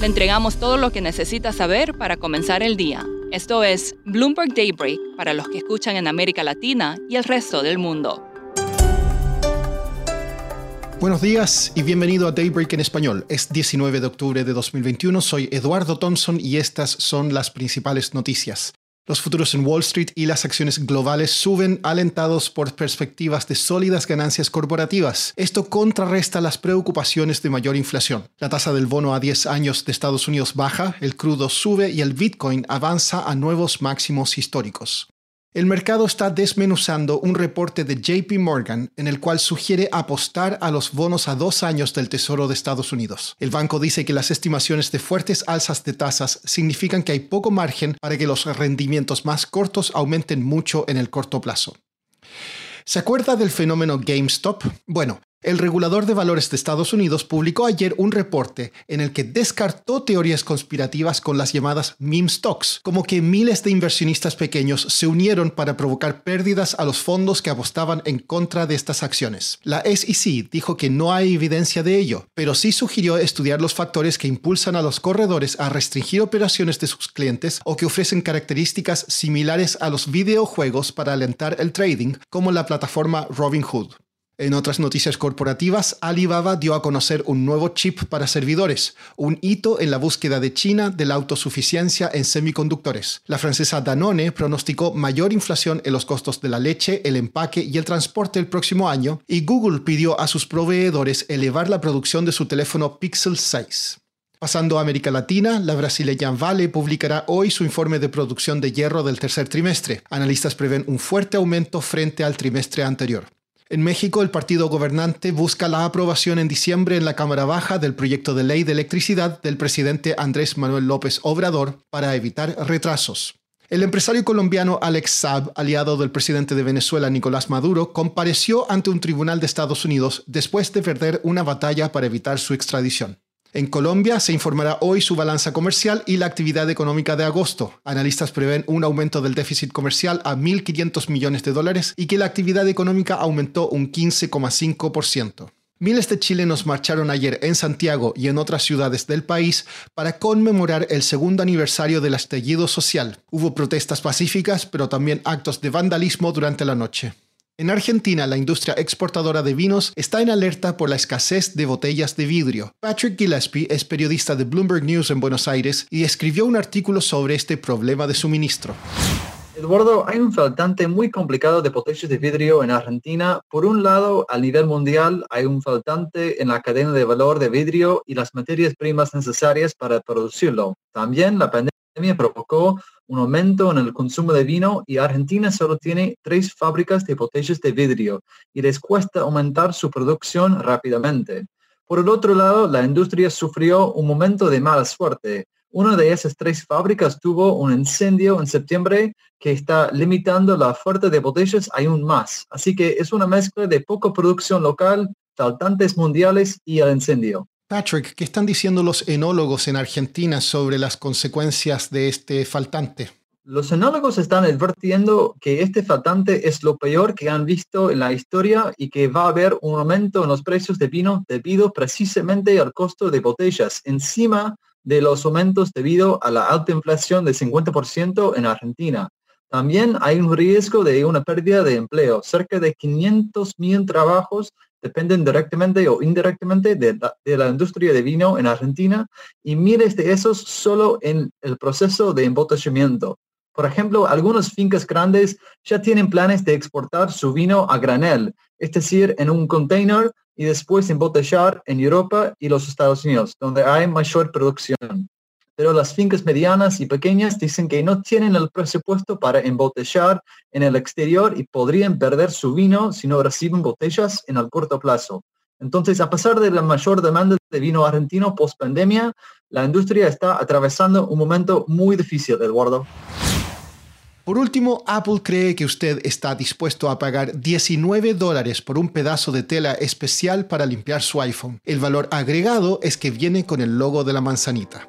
Le entregamos todo lo que necesita saber para comenzar el día. Esto es Bloomberg Daybreak para los que escuchan en América Latina y el resto del mundo. Buenos días y bienvenido a Daybreak en español. Es 19 de octubre de 2021, soy Eduardo Thompson y estas son las principales noticias. Los futuros en Wall Street y las acciones globales suben alentados por perspectivas de sólidas ganancias corporativas. Esto contrarresta las preocupaciones de mayor inflación. La tasa del bono a 10 años de Estados Unidos baja, el crudo sube y el Bitcoin avanza a nuevos máximos históricos. El mercado está desmenuzando un reporte de JP Morgan en el cual sugiere apostar a los bonos a dos años del Tesoro de Estados Unidos. El banco dice que las estimaciones de fuertes alzas de tasas significan que hay poco margen para que los rendimientos más cortos aumenten mucho en el corto plazo. ¿Se acuerda del fenómeno GameStop? Bueno, el regulador de valores de Estados Unidos publicó ayer un reporte en el que descartó teorías conspirativas con las llamadas meme stocks, como que miles de inversionistas pequeños se unieron para provocar pérdidas a los fondos que apostaban en contra de estas acciones. La SEC dijo que no hay evidencia de ello, pero sí sugirió estudiar los factores que impulsan a los corredores a restringir operaciones de sus clientes o que ofrecen características similares a los videojuegos para alentar el trading, como la plataforma Robinhood. En otras noticias corporativas, Alibaba dio a conocer un nuevo chip para servidores, un hito en la búsqueda de China de la autosuficiencia en semiconductores. La francesa Danone pronosticó mayor inflación en los costos de la leche, el empaque y el transporte el próximo año, y Google pidió a sus proveedores elevar la producción de su teléfono Pixel 6. Pasando a América Latina, la brasileña Vale publicará hoy su informe de producción de hierro del tercer trimestre. Analistas prevén un fuerte aumento frente al trimestre anterior. En México, el partido gobernante busca la aprobación en diciembre en la Cámara Baja del proyecto de ley de electricidad del presidente Andrés Manuel López Obrador para evitar retrasos. El empresario colombiano Alex Saab, aliado del presidente de Venezuela Nicolás Maduro, compareció ante un tribunal de Estados Unidos después de perder una batalla para evitar su extradición. En Colombia se informará hoy su balanza comercial y la actividad económica de agosto. Analistas prevén un aumento del déficit comercial a 1.500 millones de dólares y que la actividad económica aumentó un 15,5%. Miles de chilenos marcharon ayer en Santiago y en otras ciudades del país para conmemorar el segundo aniversario del estallido social. Hubo protestas pacíficas, pero también actos de vandalismo durante la noche. En Argentina, la industria exportadora de vinos está en alerta por la escasez de botellas de vidrio. Patrick Gillespie es periodista de Bloomberg News en Buenos Aires y escribió un artículo sobre este problema de suministro. Eduardo, hay un faltante muy complicado de botellas de vidrio en Argentina. Por un lado, a nivel mundial, hay un faltante en la cadena de valor de vidrio y las materias primas necesarias para producirlo. También la pandemia provocó un aumento en el consumo de vino y Argentina solo tiene tres fábricas de botellas de vidrio y les cuesta aumentar su producción rápidamente. Por el otro lado, la industria sufrió un momento de mala suerte. Una de esas tres fábricas tuvo un incendio en septiembre que está limitando la oferta de botellas aún más. Así que es una mezcla de poca producción local, faltantes mundiales y el incendio. Patrick, ¿qué están diciendo los enólogos en Argentina sobre las consecuencias de este faltante? Los enólogos están advirtiendo que este faltante es lo peor que han visto en la historia y que va a haber un aumento en los precios de vino debido precisamente al costo de botellas, encima de los aumentos debido a la alta inflación del 50% en Argentina. También hay un riesgo de una pérdida de empleo. Cerca de 500 mil trabajos dependen directamente o indirectamente de la, industria de vino en Argentina y miles de esos solo en el proceso de embotellamiento. Por ejemplo, algunas fincas grandes ya tienen planes de exportar su vino a granel, es decir, en un container y después embotellar en Europa y los Estados Unidos, donde hay mayor producción pero las fincas medianas y pequeñas dicen que no tienen el presupuesto para embotellar en el exterior y podrían perder su vino si no reciben botellas en el corto plazo. Entonces, a pesar de la mayor demanda de vino argentino post pandemia, la industria está atravesando un momento muy difícil, Eduardo. Por último, Apple cree que usted está dispuesto a pagar 19 dólares por un pedazo de tela especial para limpiar su iPhone. El valor agregado es que viene con el logo de la manzanita.